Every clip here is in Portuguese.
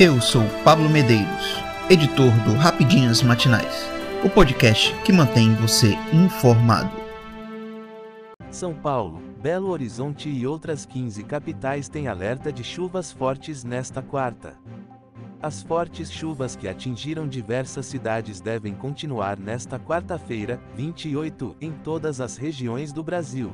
Eu sou Pablo Medeiros, editor do Rapidinhas Matinais, o podcast que mantém você informado. São Paulo, Belo Horizonte e outras 15 capitais têm alerta de chuvas fortes nesta quarta. As fortes chuvas que atingiram diversas cidades devem continuar nesta quarta-feira, 28, em todas as regiões do Brasil.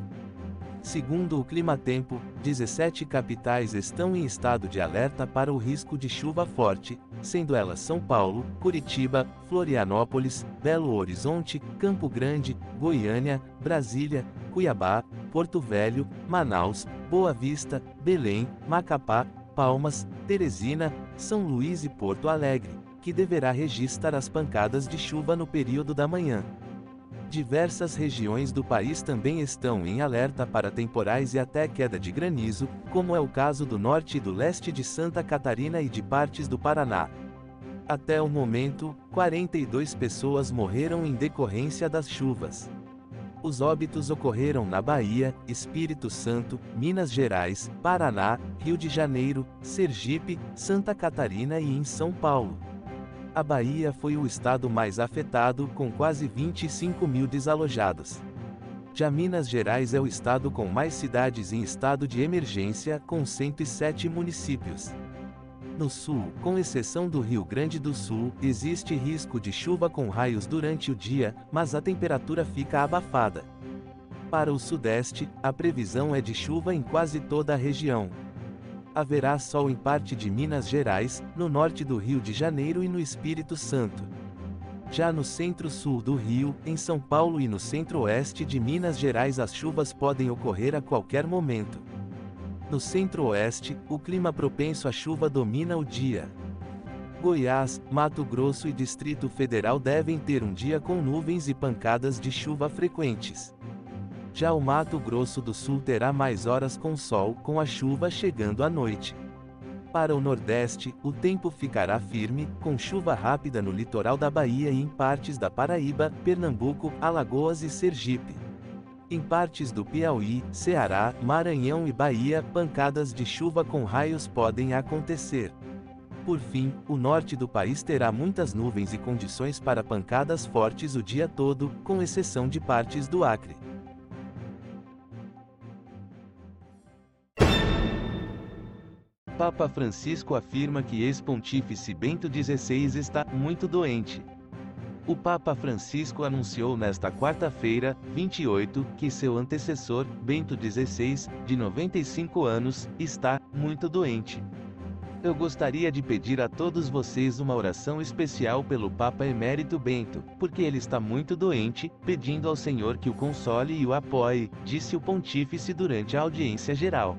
Segundo o Climatempo, 17 capitais estão em estado de alerta para o risco de chuva forte, sendo elas São Paulo, Curitiba, Florianópolis, Belo Horizonte, Campo Grande, Goiânia, Brasília, Cuiabá, Porto Velho, Manaus, Boa Vista, Belém, Macapá, Palmas, Teresina, São Luís e Porto Alegre, que deverá registrar as pancadas de chuva no período da manhã. Diversas regiões do país também estão em alerta para temporais e até queda de granizo, como é o caso do norte e do leste de Santa Catarina e de partes do Paraná. Até o momento, 42 pessoas morreram em decorrência das chuvas. Os óbitos ocorreram na Bahia, Espírito Santo, Minas Gerais, Paraná, Rio de Janeiro, Sergipe, Santa Catarina e em São Paulo. A Bahia foi o estado mais afetado, com quase 25 mil desalojados. Já Minas Gerais é o estado com mais cidades em estado de emergência, com 107 municípios. No sul, com exceção do Rio Grande do Sul, existe risco de chuva com raios durante o dia, mas a temperatura fica abafada. Para o sudeste, a previsão é de chuva em quase toda a região, haverá sol em parte de Minas Gerais, no norte do Rio de Janeiro e no Espírito Santo. Já no centro-sul do Rio, em São Paulo e no centro-oeste de Minas Gerais as chuvas podem ocorrer a qualquer momento. No centro-oeste, o clima propenso à chuva domina o dia. Goiás, Mato Grosso e Distrito Federal devem ter um dia com nuvens e pancadas de chuva frequentes. Já o Mato Grosso do Sul terá mais horas com sol, com a chuva chegando à noite. Para o Nordeste, o tempo ficará firme, com chuva rápida no litoral da Bahia e em partes da Paraíba, Pernambuco, Alagoas e Sergipe. Em partes do Piauí, Ceará, Maranhão e Bahia, pancadas de chuva com raios podem acontecer. Por fim, o norte do país terá muitas nuvens e condições para pancadas fortes o dia todo, com exceção de partes do Acre. Papa Francisco afirma que ex-pontífice Bento XVI está muito doente. O Papa Francisco anunciou nesta quarta-feira, 28, que seu antecessor, Bento XVI, de 95 anos, está muito doente. Eu gostaria de pedir a todos vocês uma oração especial pelo Papa Emérito Bento, porque ele está muito doente, pedindo ao Senhor que o console e o apoie, disse o pontífice durante a audiência geral.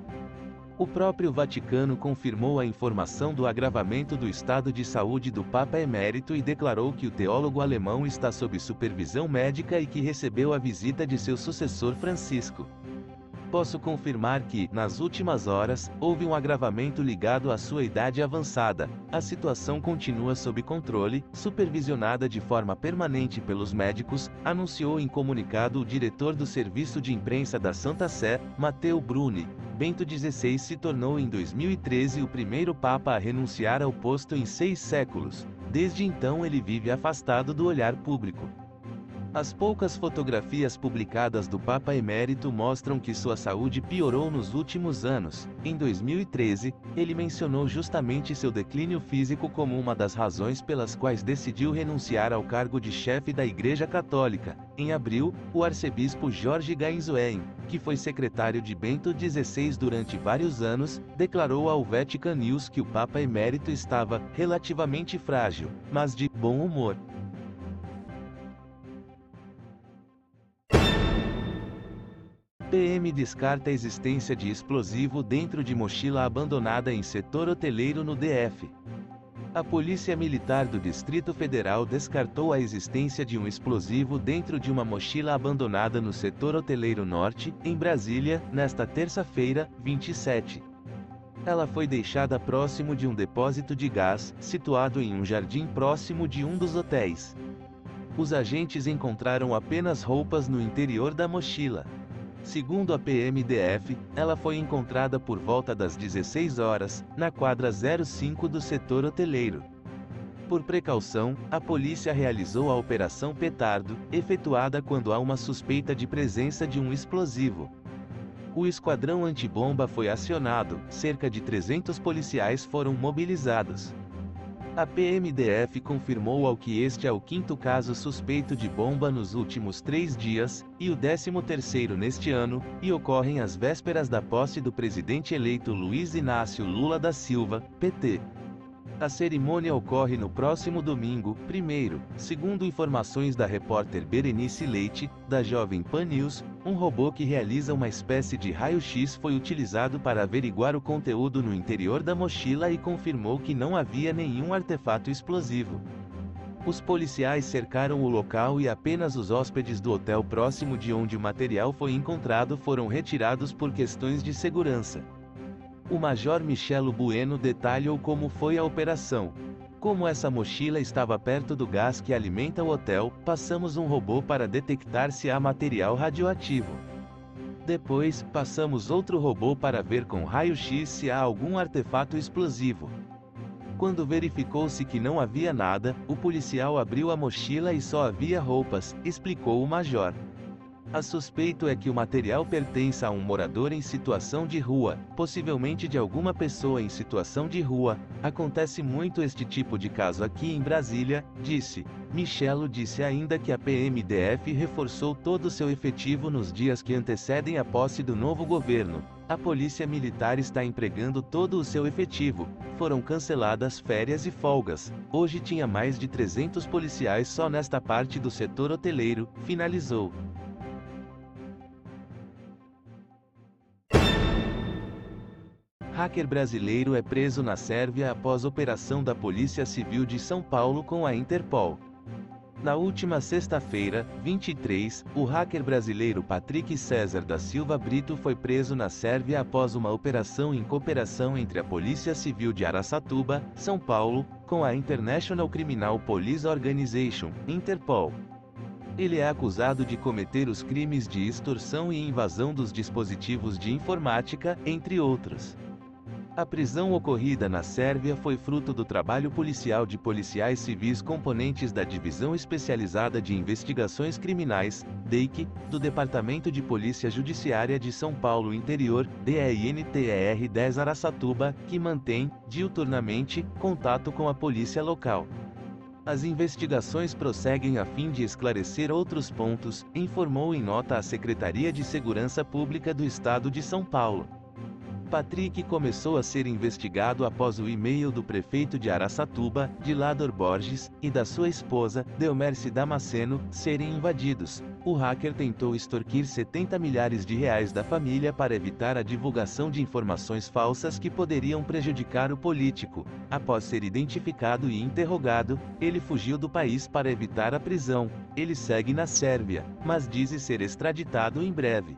O próprio Vaticano confirmou a informação do agravamento do estado de saúde do Papa Emérito e declarou que o teólogo alemão está sob supervisão médica e que recebeu a visita de seu sucessor Francisco. Posso confirmar que, nas últimas horas, houve um agravamento ligado à sua idade avançada. A situação continua sob controle, supervisionada de forma permanente pelos médicos, anunciou em comunicado o diretor do Serviço de Imprensa da Santa Sé, Matteo Bruni. Bento XVI se tornou em 2013 o primeiro Papa a renunciar ao posto em seis séculos. Desde então ele vive afastado do olhar público. As poucas fotografias publicadas do Papa Emérito mostram que sua saúde piorou nos últimos anos. Em 2013, ele mencionou justamente seu declínio físico como uma das razões pelas quais decidiu renunciar ao cargo de chefe da Igreja Católica. Em abril, o arcebispo Jorge Gainzoen, que foi secretário de Bento XVI durante vários anos, declarou ao Vatican News que o Papa Emérito estava relativamente frágil, mas de bom humor. PM descarta a existência de explosivo dentro de mochila abandonada em setor hoteleiro no DF. A Polícia Militar do Distrito Federal descartou a existência de um explosivo dentro de uma mochila abandonada no setor hoteleiro norte, em Brasília, nesta terça-feira, 27. Ela foi deixada próximo de um depósito de gás, situado em um jardim próximo de um dos hotéis. Os agentes encontraram apenas roupas no interior da mochila. Segundo a PMDF, ela foi encontrada por volta das 16 horas, na quadra 05 do setor hoteleiro. Por precaução, a polícia realizou a Operação Petardo, efetuada quando há uma suspeita de presença de um explosivo. O esquadrão antibomba foi acionado, cerca de 300 policiais foram mobilizados. A PMDF confirmou ao que este é o quinto caso suspeito de bomba nos últimos três dias, e o décimo terceiro neste ano, e ocorrem às vésperas da posse do presidente eleito Luiz Inácio Lula da Silva, PT. A cerimônia ocorre no próximo domingo, primeiro, segundo informações da repórter Berenice Leite, da Jovem Pan News, um robô que realiza uma espécie de raio-x foi utilizado para averiguar o conteúdo no interior da mochila e confirmou que não havia nenhum artefato explosivo. Os policiais cercaram o local e apenas os hóspedes do hotel próximo de onde o material foi encontrado foram retirados por questões de segurança. O Major Michelo Bueno detalhou como foi a operação. Como essa mochila estava perto do gás que alimenta o hotel, passamos um robô para detectar se há material radioativo. Depois, passamos outro robô para ver com raio-x se há algum artefato explosivo. Quando verificou-se que não havia nada, o policial abriu a mochila e só havia roupas, explicou o major. A suspeito é que o material pertença a um morador em situação de rua, possivelmente de alguma pessoa em situação de rua. Acontece muito este tipo de caso aqui em Brasília, disse. Michelo disse ainda que a PMDF reforçou todo seu efetivo nos dias que antecedem a posse do novo governo. A Polícia Militar está empregando todo o seu efetivo. Foram canceladas férias e folgas. Hoje tinha mais de 300 policiais só nesta parte do setor hoteleiro, finalizou. Hacker brasileiro é preso na Sérvia após operação da Polícia Civil de São Paulo com a Interpol. Na última sexta-feira, 23, o hacker brasileiro Patrick César da Silva Brito foi preso na Sérvia após uma operação em cooperação entre a Polícia Civil de Araçatuba, São Paulo, com a International Criminal Police Organization, Interpol. Ele é acusado de cometer os crimes de extorsão e invasão dos dispositivos de informática, entre outros. A prisão ocorrida na Sérvia foi fruto do trabalho policial de policiais civis componentes da Divisão Especializada de Investigações Criminais, DEIC, do Departamento de Polícia Judiciária de São Paulo Interior, DEINTER 10 Araçatuba, que mantém, diuturnamente, contato com a polícia local. As investigações prosseguem a fim de esclarecer outros pontos, informou em nota a Secretaria de Segurança Pública do Estado de São Paulo. Patrick começou a ser investigado após o e-mail do prefeito de Araçatuba, Dilador Borges, e da sua esposa, Delmerce Damasceno, serem invadidos. O hacker tentou extorquir 70 milhares de reais da família para evitar a divulgação de informações falsas que poderiam prejudicar o político. Após ser identificado e interrogado, ele fugiu do país para evitar a prisão. Ele segue na Sérvia, mas diz ser extraditado em breve.